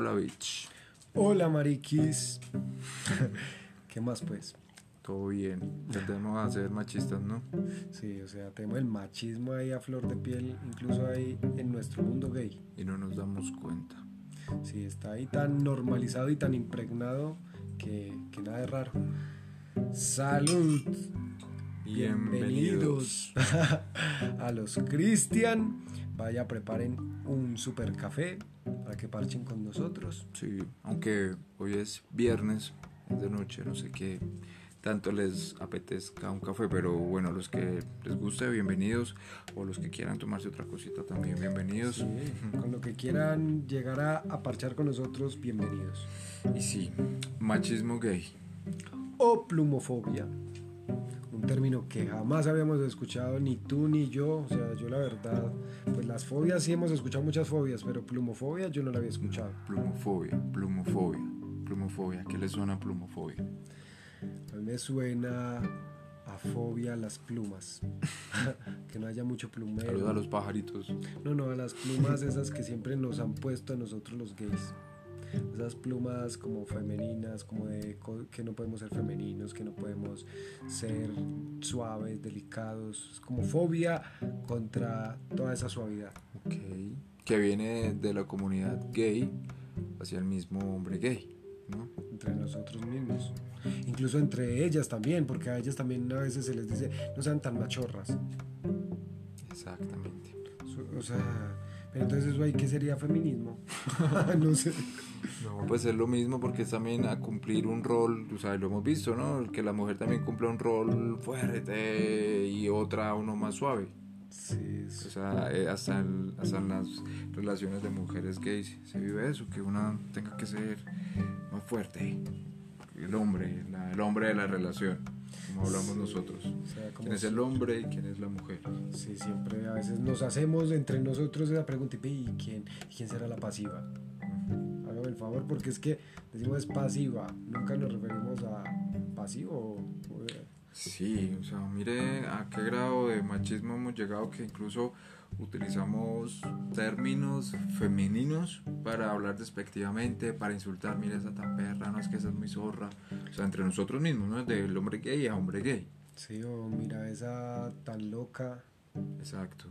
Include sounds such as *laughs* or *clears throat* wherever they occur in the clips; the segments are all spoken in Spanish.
Hola, bitch. Hola, mariquis. *laughs* ¿Qué más, pues? Todo bien. Tratemos a ser machistas, ¿no? Sí, o sea, tenemos el machismo ahí a flor de piel, incluso ahí en nuestro mundo gay. Y no nos damos cuenta. Sí, está ahí tan normalizado y tan impregnado que, que nada de raro. Salud. Bienvenidos. *laughs* a los Cristian. Vaya, preparen un super café para que parchen con nosotros. Sí, aunque hoy es viernes, es de noche, no sé qué tanto les apetezca un café, pero bueno, los que les guste, bienvenidos, o los que quieran tomarse otra cosita también, bienvenidos. Sí, con lo que quieran llegar a, a parchar con nosotros, bienvenidos. Y sí, machismo gay. O plumofobia un término que jamás habíamos escuchado ni tú ni yo, o sea, yo la verdad, pues las fobias sí hemos escuchado muchas fobias, pero plumofobia yo no la había escuchado. Plumofobia, plumofobia, plumofobia, ¿qué le suena a plumofobia? A mí me suena a fobia a las plumas, *laughs* que no haya mucho plumero. Saludos a los pajaritos. No, no, a las plumas esas que siempre nos han puesto a nosotros los gays esas plumas como femeninas, como de que no podemos ser femeninos, que no podemos ser suaves, delicados, como fobia contra toda esa suavidad. Ok, que viene de la comunidad gay hacia el mismo hombre gay, ¿no? Entre nosotros mismos. Incluso entre ellas también, porque a ellas también a veces se les dice, no sean tan machorras. Exactamente. O sea, pero entonces eso ahí, ¿qué sería feminismo? *laughs* no sé. No, pues es lo mismo porque es también a cumplir un rol, o sea, lo hemos visto, ¿no? Que la mujer también cumple un rol fuerte y otra uno más suave. Sí, O sea, eh, hasta, en las relaciones de mujeres gays se vive eso, que una tenga que ser más fuerte. El hombre, el hombre de la relación, como hablamos nosotros. ¿Quién es el hombre y quién es la mujer? Sí, siempre a veces nos hacemos entre nosotros esa pregunta, ¿y quién, quién será la pasiva? Favor, porque es que decimos es pasiva, nunca nos referimos a pasivo. Sí, o sea, mire a qué grado de machismo hemos llegado que incluso utilizamos términos femeninos para hablar despectivamente, para insultar, mire esa tan perra, no es que esa es muy zorra, o sea, entre nosotros mismos, ¿no? Del hombre gay a hombre gay. Sí, o mira esa tan loca. Exacto.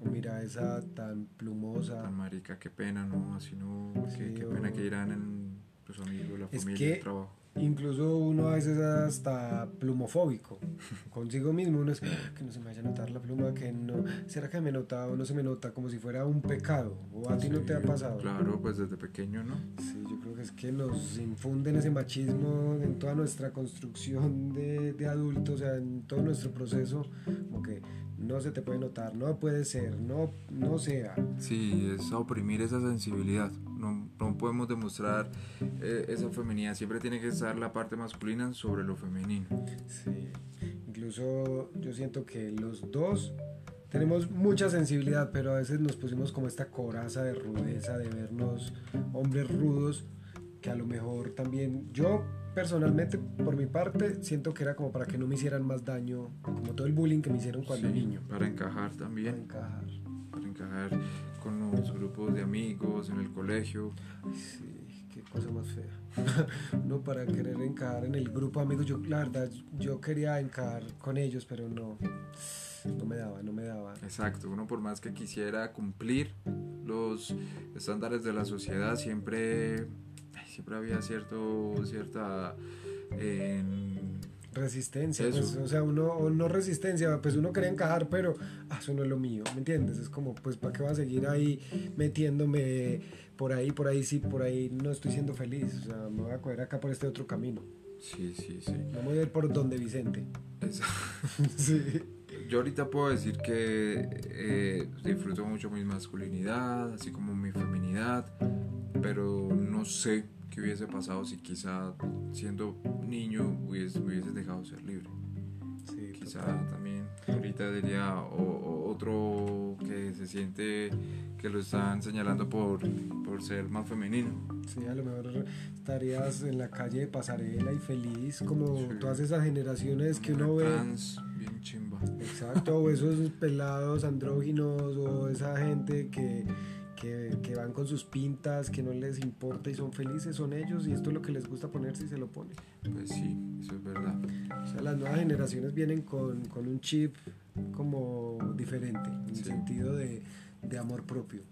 O mira esa tan plumosa. Tan marica, qué pena, ¿no? Así no, qué, pena que irán en tus amigos, la familia, que el trabajo. Incluso uno a veces hasta plumofóbico consigo mismo. Uno es que no se me vaya a notar la pluma, que no. ¿Será que me nota o no se me nota como si fuera un pecado? ¿O a ti no te ha pasado? Claro, pues desde pequeño, ¿no? Sí, yo creo que es que nos infunden ese machismo en toda nuestra construcción de, de adultos, o sea, en todo nuestro proceso, como que no se te puede notar, no puede ser, no, no sea. Sí, es oprimir esa sensibilidad. No, no podemos demostrar eh, esa feminidad, siempre tiene que estar la parte masculina sobre lo femenino. Sí, incluso yo siento que los dos tenemos mucha sensibilidad, pero a veces nos pusimos como esta coraza de rudeza, de vernos hombres rudos, que a lo mejor también yo personalmente, por mi parte, siento que era como para que no me hicieran más daño, como todo el bullying que me hicieron cuando niño. Para encajar también. Para encajar. Para encajar con los grupos de amigos en el colegio. sí, qué cosa más fea. *laughs* no para querer encajar en el grupo de amigos. Yo, la verdad, yo quería encajar con ellos, pero no. No me daba, no me daba. Exacto, uno por más que quisiera cumplir los estándares de la sociedad, siempre siempre había cierto, cierta... resistencia, pues, o sea, uno, o no resistencia, pues uno quería encajar, pero ah, eso no es lo mío, ¿me entiendes? Es como, pues, ¿para qué va a seguir ahí metiéndome por ahí, por ahí, sí, por ahí no estoy siendo feliz? O sea, me voy a coger acá por este otro camino. Sí, sí, sí. Voy a ir por donde Vicente. *laughs* sí. Yo ahorita puedo decir que eh, disfruto mucho mi masculinidad, así como mi feminidad, pero no sé qué hubiese pasado si quizá siendo niño hubiese, hubiese dejado ser libre. Sí, quizá también ahorita diría otro que se siente que lo están señalando por, por ser más femenino. Sí, a lo mejor estarías en la calle de pasarela y feliz como todas esas generaciones que uno ve. bien chimba. Exacto, o esos pelados andróginos o esa gente que que, que, van con sus pintas, que no les importa y son felices, son ellos y esto es lo que les gusta ponerse y se lo ponen. Pues sí, eso es verdad. O sea, las nuevas generaciones vienen con, con un chip como diferente, en el sentido de, de amor propio.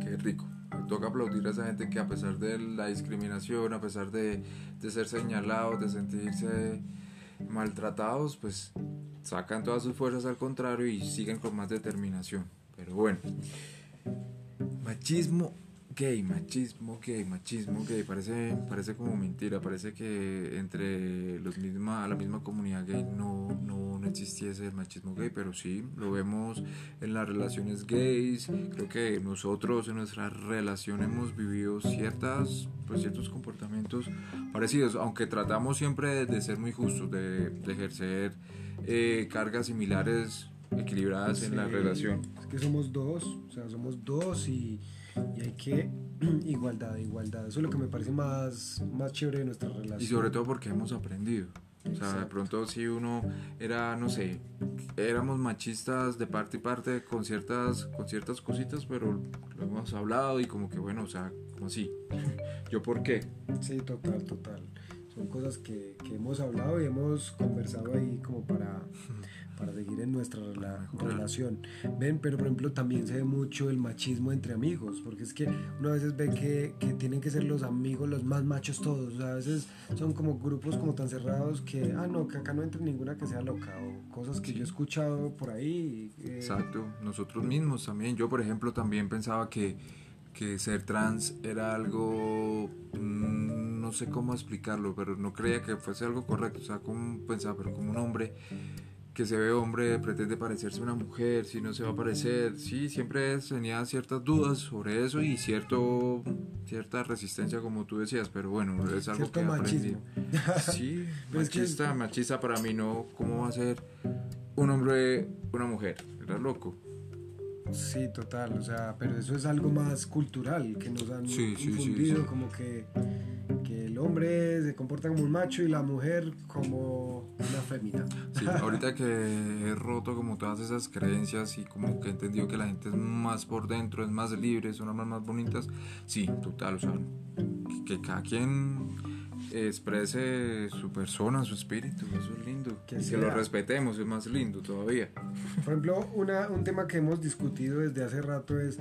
Qué rico. Me toca aplaudir a esa gente que a pesar de la discriminación, a pesar de, de ser señalados, de sentirse maltratados, pues sacan todas sus fuerzas al contrario y siguen con más determinación. Pero bueno, machismo gay, machismo gay, machismo gay, parece, parece como mentira, parece que entre los misma, la misma comunidad gay no, no, no existiese el machismo gay, pero sí, lo vemos en las relaciones gays, creo que nosotros en nuestra relación hemos vivido ciertas, pues, ciertos comportamientos parecidos, aunque tratamos siempre de, ser muy justos, de, de ejercer eh, cargas similares equilibradas en la relación. Es que somos dos, o sea, somos dos y, y, hay que *clears throat* igualdad, igualdad. Eso es lo que me parece más, más chévere de nuestra relación. Y sobre todo porque hemos aprendido. O sea, de pronto si uno era, no sé, éramos machistas de parte y parte con ciertas, con ciertas cositas, pero lo hemos hablado y como que bueno, o sea, como así. *laughs* ¿Yo por qué? Sí, total, total. Son cosas que, que hemos hablado y hemos conversado ahí como para para seguir en nuestra relación. Ven, pero por ejemplo también se ve mucho el machismo entre amigos, porque es que uno a veces ve que, que tienen que ser los amigos los más machos todos, a veces son como grupos como tan cerrados que, ah, no, que acá no entre ninguna que sea loca, o cosas que yo he escuchado por ahí. Eh. Exacto, nosotros mismos también, yo por ejemplo también pensaba que que ser trans era algo, mm, no sé cómo explicarlo, pero no creía que fuese algo correcto, o sea, como pensaba, pero como un hombre que se ve hombre pretende parecerse una mujer, si no se va a parecer, sí, siempre tenía ciertas dudas sobre eso y cierto cierta resistencia como tú decías, pero bueno, es algo que aprendí. Sí, *laughs* machista, machista para mí no, ¿cómo va a ser un hombre una mujer? Era loco. Sí, total, o sea, pero eso es algo más cultural que nos han sí, infundido como que hombre se comporta como un macho y la mujer como una fémina. Sí, ahorita que he roto como todas esas creencias y como que he entendido que la gente es más por dentro, es más libre, son armas más bonitas, sí, total, o sea, que cada quien exprese su persona, su espíritu, eso es lindo. Que, que lo respetemos, es más lindo todavía. Por ejemplo, una, un tema que hemos discutido desde hace rato es,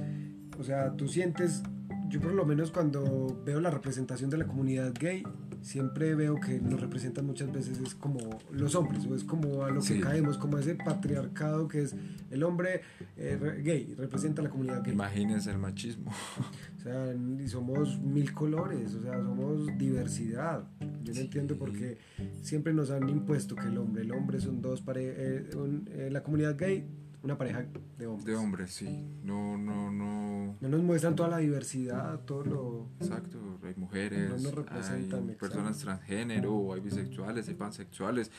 o sea, tú sientes yo por lo menos cuando veo la representación de la comunidad gay, siempre veo que nos representan muchas veces es como los hombres, o es como a lo que caemos, como ese patriarcado que es el hombre eh, gay, representa a la comunidad gay. Imagínense el machismo. *laughs* O sea, y somos mil colores, o sea, somos diversidad. Yo no entiendo por qué siempre nos han impuesto que el hombre, el hombre son dos parejas, eh, eh, la comunidad gay una pareja de hombres. De hombres, sí. No, no, no. No nos muestran toda la diversidad, todo lo. Exacto, hay mujeres, hay personas transgénero, hay bisexuales, hay pansexuales,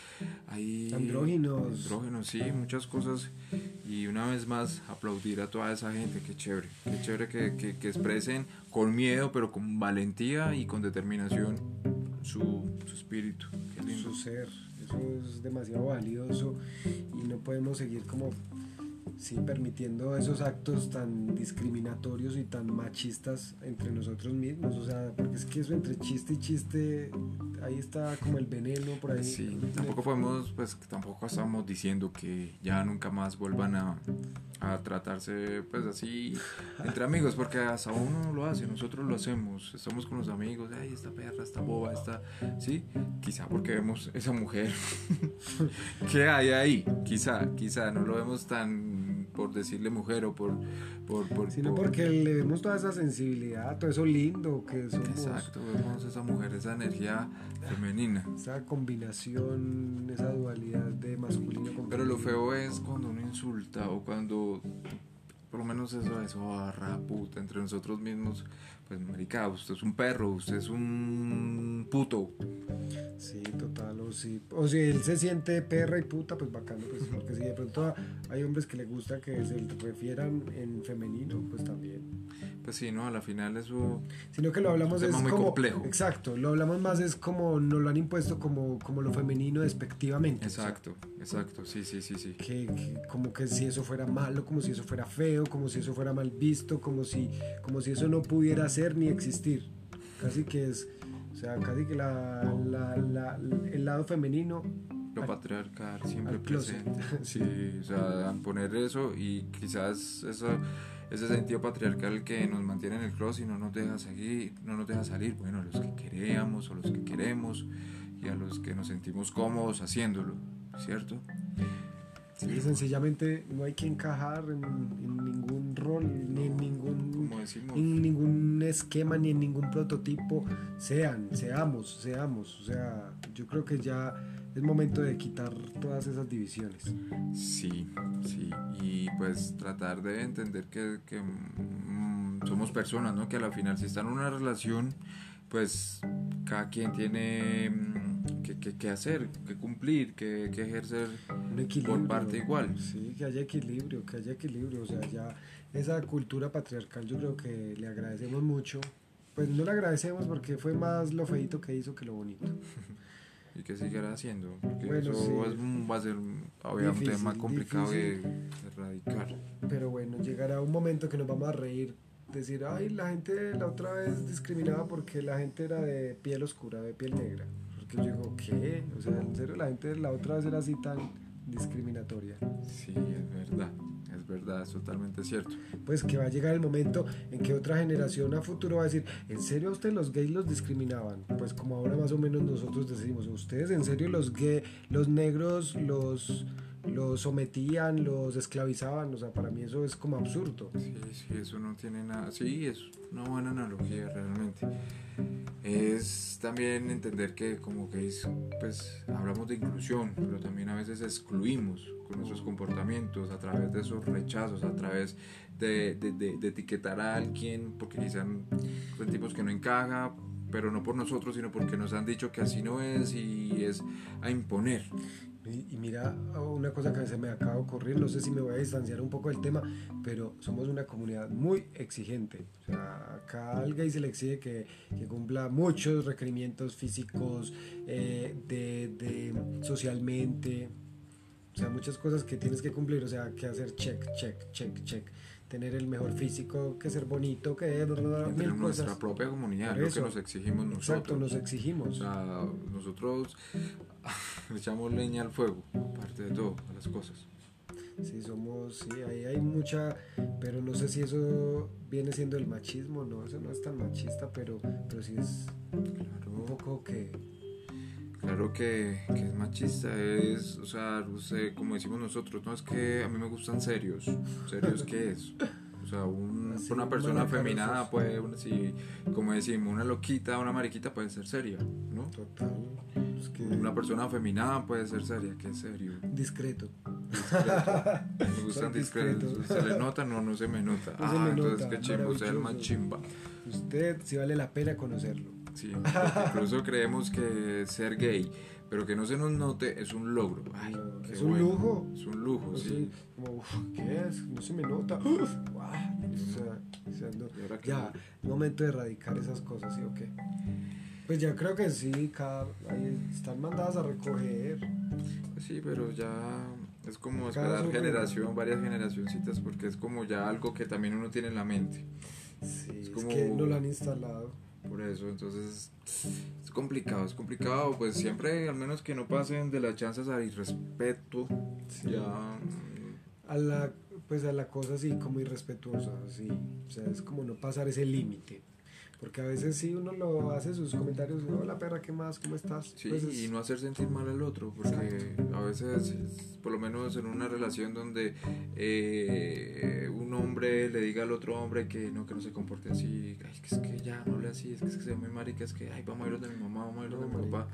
hay. Andróginos. Andróginos, sí, muchas cosas. Y una vez más, aplaudir a toda esa gente, qué chévere. Qué chévere que, que, que expresen con miedo, pero con valentía y con determinación su, su espíritu. Qué lindo. Su ser. Eso es demasiado valioso y no podemos seguir como sí, permitiendo esos actos tan discriminatorios y tan machistas entre nosotros mismos. O sea, porque es que eso entre chiste y chiste, ahí está como el veneno por ahí. Sí, tampoco podemos, pues tampoco estamos diciendo que ya nunca más vuelvan a, a tratarse pues así entre amigos, porque hasta uno lo hace, nosotros lo hacemos, estamos con los amigos, ay, esta perra, esta boba, esta, sí, quizá porque vemos esa mujer *laughs* que hay ahí, quizá, quizá no lo vemos tan por decirle mujer o por... por, por Sino porque le vemos toda esa sensibilidad, todo eso lindo que somos. Exacto, vemos esa mujer, esa energía femenina. Esa combinación, esa dualidad de masculino con Pero lo feo es cuando uno insulta o cuando por lo menos eso, eso barra puta entre nosotros mismos, pues marica, usted es un perro, usted es un puto. Sí, total, o si, o si él se siente perra y puta, pues bacano, pues porque si de pronto hay hombres que le gusta que se refieran en femenino, pues también. Pues sí, ¿no? A la final eso... Sino que lo hablamos Es un es, tema muy como... complejo. Exacto, lo hablamos más es como nos lo han impuesto como, como lo femenino despectivamente. o sea, Exacto, exacto, sí, sí, sí, sí. que, que como que si eso fuera malo, como si eso fuera feo, como si eso fuera mal visto, como si, como si eso no pudiera ser ni existir. Casi que es, o sea, casi que la, la- la- el lado femenino Lo al- patriarcal siempre presente. Sí, o sea, poner eso y quizás eso, ese sentido patriarcal que nos mantiene en el closet y no nos deja seguir, no nos deja salir, bueno, a los que queremos o los que queremos y a los que nos sentimos cómodos haciéndolo, ¿cierto? Sí, sencillamente no hay que encajar en, en ningún rol, ni en ningún, decimos, en ningún esquema, ni en ningún prototipo. Sean, seamos, seamos. O sea, yo creo que ya es momento de quitar todas esas divisiones. Sí, sí, y pues tratar de entender que, que, mm, somos personas, ¿no? Que a la final si están en una relación, pues cada quien tiene mm, que, que- que hacer, que cumplir, que, que ejercer Un equilibrio. por parte igual. Sí, que haya equilibrio, que haya equilibrio. O sea, ya esa cultura patriarcal yo creo que le agradecemos mucho. Pues no le agradecemos porque fue más lo feito que hizo que lo bonito. *laughs* y que seguirá haciendo, porque Bueno, eso sí. va a ser un, obvio, un tema complicado de, difícil. de erradicar. Pero bueno, llegará un momento que nos vamos a reír. Decir, ay, la gente la otra vez discriminaba porque la gente era de piel oscura, de piel negra. Porque yo digo, ¿qué? O sea, en serio, la gente la otra vez era así tan discriminatoria. Sí, es verdad, verdad, es totalmente cierto. Pues que va a llegar el momento en que otra generación a futuro va a decir, ¿en serio a usted los gays los discriminaban? Pues como ahora más o menos nosotros decimos, ¿ustedes en serio los gay, los negros los, los sometían, los esclavizaban? O sea, para mí eso es como absurdo. Sí, sí, eso no tiene nada. Sí, es una buena analogía realmente. Es también entender que como que es, pues hablamos de inclusión, pero también a veces excluimos con nuestros comportamientos, a través de esos rechazos, a través de etiquetar a alguien porque quizás sentimos que no encaja, pero no por nosotros, sino porque nos han dicho que así no es y es a imponer. Y, y mira, una cosa que se me acaba de ocurrir, no sé si me voy a distanciar un poco del tema, pero somos una comunidad muy exigente. O sea, acá al gay se le exige que, que cumpla muchos requerimientos físicos, eh, de, de socialmente, o sea, muchas cosas que tienes que cumplir, o sea, que hacer check, check, check, check. Tener el mejor físico, que ser bonito, que bla, mil nuestra cosas. propia comunidad, lo que nos exigimos nosotros. Exacto, nos O exigimos. sea, nosotros *laughs* le echamos leña al fuego, aparte de todo, a las cosas. Sí, somos, sí, ahí hay mucha, pero no sé si eso viene siendo el machismo, no, eso no es tan machista, pero, pero sí es un Claro, poco que, claro que, que es machista, es, o sea, sé, como decimos nosotros, no es que a mí me gustan serios, serios qué es. O sea, un- *laughs* Así, una persona malacarosos. feminada puede, una- si, como decimos, una loquita, una mariquita puede ser seria, ¿no? total, que Una persona feminada puede ser seria, ¿qué es serio? discreto. Discreto. *laughs* Me gustan discretos. discretos. ¿Se le nota? No, no se me nota. No se ah, me entonces nota, qué chimbo, sea el más chimba. Usted sí vale la pena conocerlo. Sí, incluso creemos que ser gay, pero que no se nos note, es un logro. Ay, qué es un bueno. lujo. Es un lujo, Así, sí. como, uf, ¿qué es? No se me nota. *gasps* Uf, guau. O sea, o sea, no- que- ya, momento de erradicar esas cosas, ¿sí o qué? Pues ya creo que sí, cada, ahí están mandadas a recoger. Pues sí, pero ya es como esperar generación, varias generacioncitas, porque es como ya algo que también uno tiene en la mente. Sí, es, como- que no lo han instalado. Por eso, entonces es complicado, es complicado, pues siempre al menos que no pasen de las chances al irrespeto, Sí. ya A la, pues a la cosa así como irrespetuosa, sí. O sea, es como no pasar ese límite. Porque a veces sí uno lo hace sus comentarios, hola perra, ¿qué más? ¿Cómo estás? Sí, Pues es- y no hacer sentir mal al otro, porque a veces, por lo menos en una relación donde eh, un hombre le diga al otro hombre que no, que no se comporte así, ay, que es que ya no hable así, es que, es que se ve muy marica, es que ay, vamos a ir donde mi mamá, vamos a ir No, donde mi papá.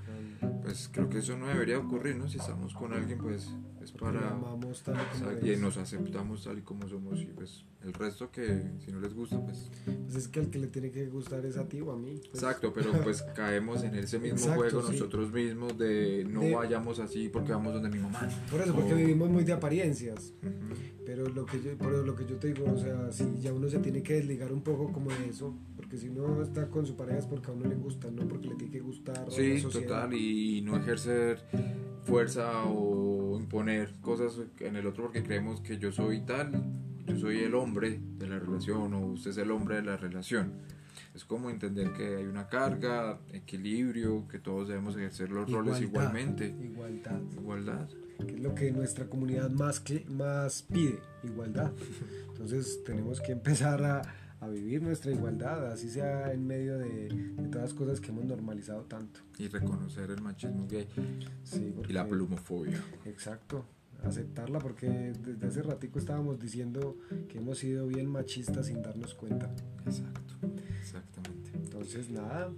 Pues creo que eso no debería ocurrir, ¿no? Si estamos con alguien, pues es porque para... amamos tal y y nos aceptamos tal y como somos y pues el resto que si no les gusta pues Pues es que al que le tiene que gustar es a ti o a mí. pues. Exacto, pero pues *laughs* caemos en ese mismo juego nosotros mismos de no vayamos así porque vamos donde mi mamá. Por eso, porque vivimos muy de apariencias. Pero lo que yo, lo que yo te digo, o sea, si ya uno se tiene que desligar un poco como de eso, porque si no está con su pareja es porque a uno le gusta, no porque le tiene que gustar. Sí, total, y no ejercer fuerza o imponer cosas en el otro porque creemos que yo soy tal, yo soy el hombre de la relación o usted es el hombre de la relación. Es como entender que hay una carga, equilibrio, que todos debemos ejercer los roles igualmente. Igualdad. Igualdad que es lo que nuestra comunidad más, más pide, igualdad. Entonces tenemos que empezar a, a vivir nuestra igualdad, así sea en medio de, de, todas las cosas que hemos normalizado tanto. Y reconocer el machismo gay y la plumofobia. Exacto, aceptarla porque desde hace ratico estábamos diciendo que hemos sido bien machistas sin darnos cuenta. Exacto. Entonces nada,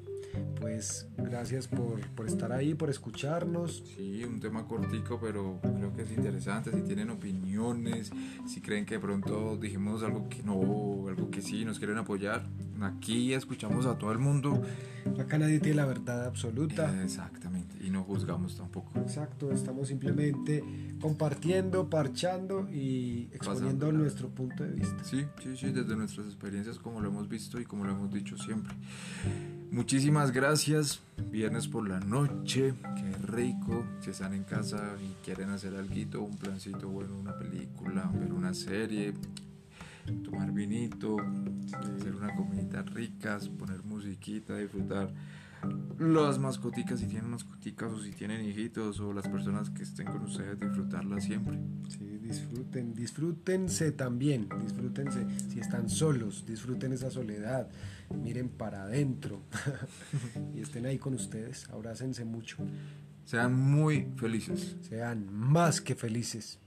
pues gracias por, por, estar ahí, por escucharnos. Sí, un tema cortico, pero creo que es interesante. Si tienen opiniones, si creen que de pronto dijimos algo que no, algo que sí, nos quieren apoyar, aquí escuchamos a todo el mundo. Acá nadie tiene la verdad absoluta. Exactamente, y no juzgamos tampoco. Exacto, estamos simplemente compartiendo, parchando y exponiendo nuestro punto de vista. Sí, sí, sí, desde nuestras experiencias como lo hemos visto y como lo hemos dicho siempre. Muchísimas gracias. Viernes por la noche, qué rico. Si están en casa y quieren hacer algo, un plancito bueno, una película, ver una serie, tomar vinito, hacer una comidita rica, poner musiquita, disfrutar las mascoticas si tienen mascoticas o si tienen hijitos o las personas que estén con ustedes disfrutarlas siempre. Sí, disfruten, disfrútense también, disfrútense si están solos, disfruten esa soledad, miren para adentro *laughs* y estén ahí con ustedes, abrácense mucho. Sean muy felices. Sean más que felices.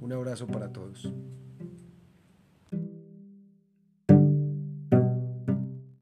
Un abrazo para todos.